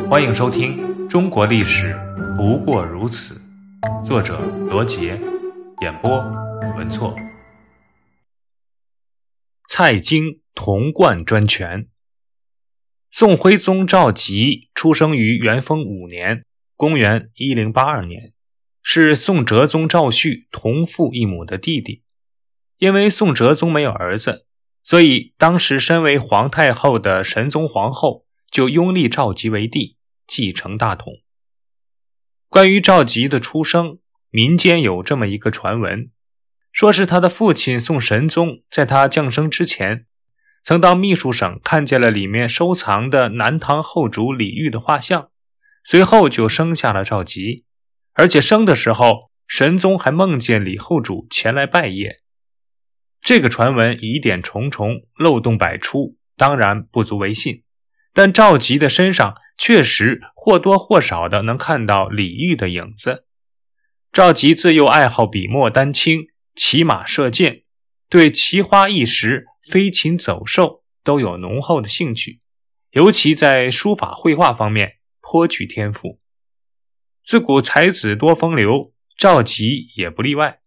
欢迎收听《中国历史不过如此》，作者罗杰，演播文措。蔡京童贯专权。宋徽宗赵佶出生于元丰五年（公元1082年），是宋哲宗赵煦同父异母的弟弟。因为宋哲宗没有儿子。所以，当时身为皇太后的神宗皇后就拥立赵佶为帝，继承大统。关于赵佶的出生，民间有这么一个传闻，说是他的父亲宋神宗在他降生之前，曾到秘书省看见了里面收藏的南唐后主李煜的画像，随后就生下了赵佶，而且生的时候，神宗还梦见李后主前来拜谒。这个传闻疑点重重，漏洞百出，当然不足为信。但赵佶的身上确实或多或少的能看到李煜的影子。赵佶自幼爱好笔墨丹青、骑马射箭，对奇花异石、飞禽走兽都有浓厚的兴趣，尤其在书法绘画方面颇具天赋。自古才子多风流，赵佶也不例外。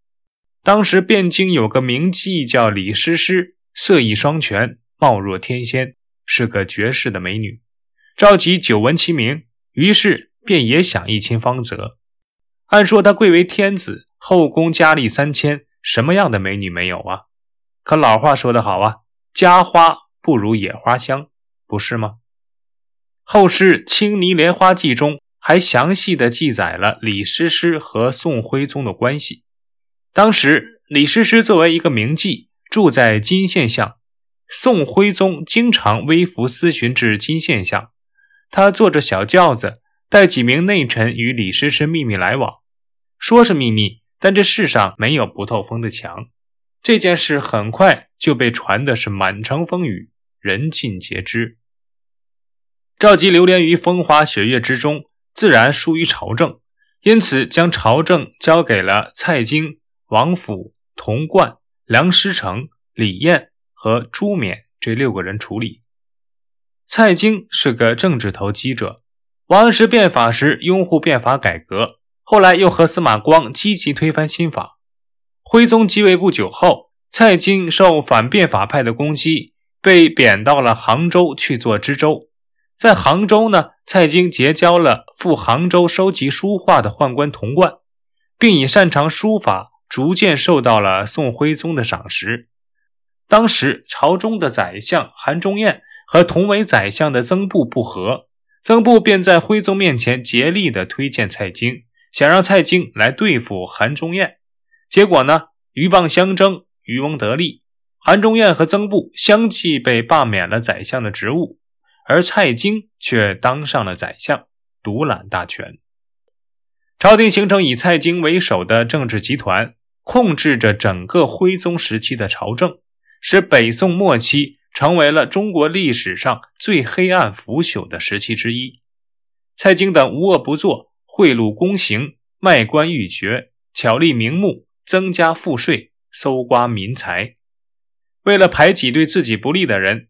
当时汴京有个名妓叫李师师，色艺双全，貌若天仙，是个绝世的美女。赵佶久闻其名，于是便也想一亲芳泽。按说他贵为天子，后宫佳丽三千，什么样的美女没有啊？可老话说得好啊，家花不如野花香，不是吗？后世《青泥莲花记》中还详细的记载了李师师和宋徽宗的关系。当时，李师师作为一个名妓，住在金县巷。宋徽宗经常微服私巡至金县巷，他坐着小轿子，带几名内臣与李师师秘密来往。说是秘密，但这世上没有不透风的墙。这件事很快就被传的是满城风雨，人尽皆知。赵佶流连于风花雪月之中，自然疏于朝政，因此将朝政交给了蔡京。王府、童贯、梁师成、李彦和朱冕这六个人处理。蔡京是个政治投机者，王安石变法时拥护变法改革，后来又和司马光积极推翻新法。徽宗即位不久后，蔡京受反变法派的攻击，被贬到了杭州去做知州。在杭州呢，蔡京结交了赴杭州收集书画的宦官童贯，并以擅长书法。逐渐受到了宋徽宗的赏识。当时朝中的宰相韩忠彦和同为宰相的曾布不和，曾布便在徽宗面前竭力的推荐蔡京，想让蔡京来对付韩忠彦。结果呢，鹬蚌相争，渔翁得利，韩忠彦和曾布相继被罢免了宰相的职务，而蔡京却当上了宰相，独揽大权。朝廷形成以蔡京为首的政治集团。控制着整个徽宗时期的朝政，使北宋末期成为了中国历史上最黑暗腐朽的时期之一。蔡京等无恶不作，贿赂宫刑，卖官鬻爵，巧立名目，增加赋税，搜刮民财。为了排挤对自己不利的人，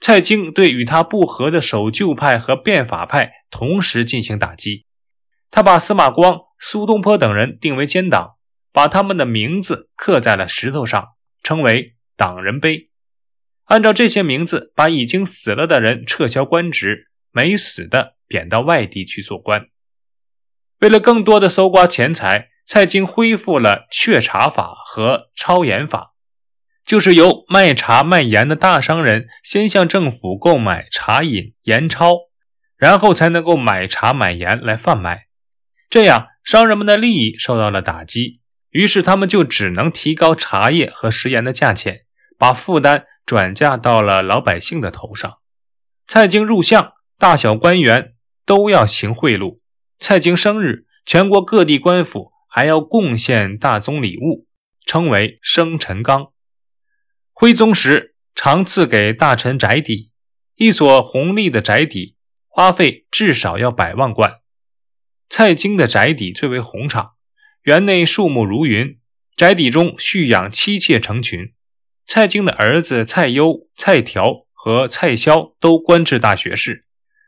蔡京对与他不和的守旧派和变法派同时进行打击。他把司马光、苏东坡等人定为奸党。把他们的名字刻在了石头上，称为党人碑。按照这些名字，把已经死了的人撤销官职，没死的贬到外地去做官。为了更多的搜刮钱财，蔡京恢复了确茶法和抄盐法，就是由卖茶卖盐的大商人先向政府购买茶饮盐钞，然后才能够买茶买盐来贩卖。这样，商人们的利益受到了打击。于是他们就只能提高茶叶和食盐的价钱，把负担转嫁到了老百姓的头上。蔡京入相，大小官员都要行贿赂。蔡京生日，全国各地官府还要贡献大宗礼物，称为生辰纲。徽宗时常赐给大臣宅邸，一所宏丽的宅邸花费至少要百万贯。蔡京的宅邸最为宏敞。园内树木如云，宅邸中蓄养妻妾成群。蔡京的儿子蔡攸、蔡条和蔡萧都官至大学士，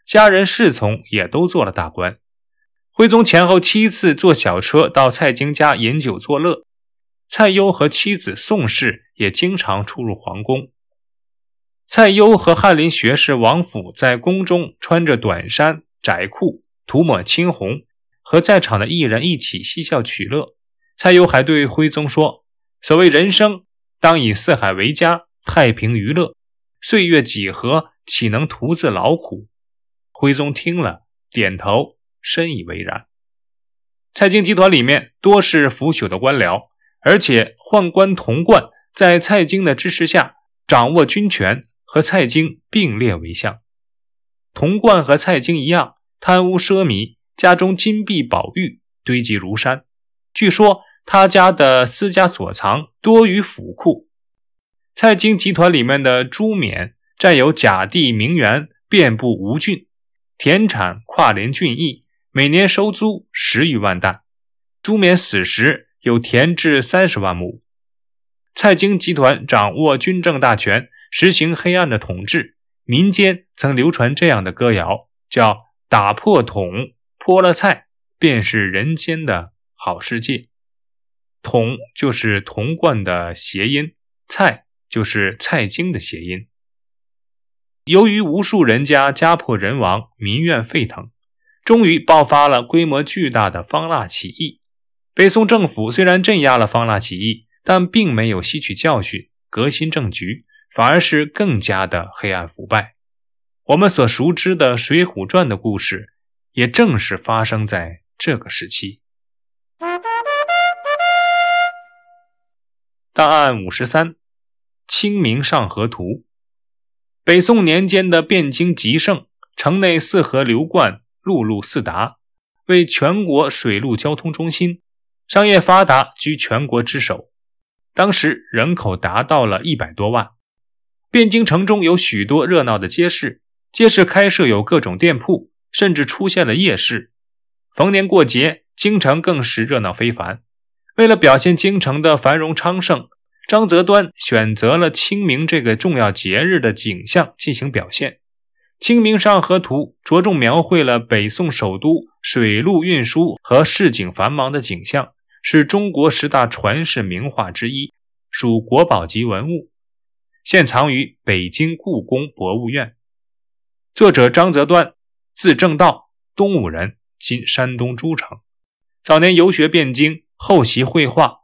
家人侍从也都做了大官。徽宗前后七次坐小车到蔡京家饮酒作乐，蔡攸和妻子宋氏也经常出入皇宫。蔡攸和翰林学士王府在宫中穿着短衫窄裤，涂抹青红，和在场的艺人一起嬉笑取乐。蔡攸还对徽宗说：“所谓人生，当以四海为家，太平娱乐。岁月几何，岂能徒自劳苦？”徽宗听了，点头。深以为然。蔡京集团里面多是腐朽的官僚，而且宦官童贯在蔡京的支持下掌握军权，和蔡京并列为相。童贯和蔡京一样贪污奢靡，家中金币宝玉堆积如山。据说他家的私家所藏多于府库。蔡京集团里面的朱冕占有甲地名园，遍布吴郡，田产跨连郡邑。每年收租十余万担，朱冕死时有田至三十万亩。蔡京集团掌握军政大权，实行黑暗的统治。民间曾流传这样的歌谣，叫“打破桶，泼了菜，便是人间的好世界”。桶就是铜罐的谐音，蔡就是蔡京的谐音。由于无数人家家破人亡，民怨沸腾。终于爆发了规模巨大的方腊起义。北宋政府虽然镇压了方腊起义，但并没有吸取教训，革新政局，反而是更加的黑暗腐败。我们所熟知的《水浒传》的故事，也正是发生在这个时期。档案五十三，《清明上河图》。北宋年间的汴京极盛，城内四河流贯。陆路四达，为全国水陆交通中心，商业发达，居全国之首。当时人口达到了一百多万。汴京城中有许多热闹的街市，街市开设有各种店铺，甚至出现了夜市。逢年过节，京城更是热闹非凡。为了表现京城的繁荣昌盛，张择端选择了清明这个重要节日的景象进行表现。《清明上河图》着重描绘了北宋首都水陆运输和市井繁忙的景象，是中国十大传世名画之一，属国宝级文物，现藏于北京故宫博物院。作者张择端，字正道，东吴人，今山东诸城。早年游学汴京，后习绘画。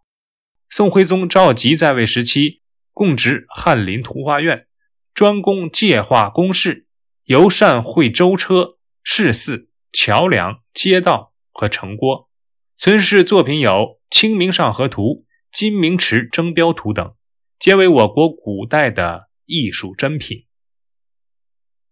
宋徽宗赵佶在位时期，供职翰林图画院，专攻界画公式。尤善绘舟车、市寺、桥梁、街道和城郭，存世作品有《清明上河图》《金明池征标图》等，皆为我国古代的艺术珍品。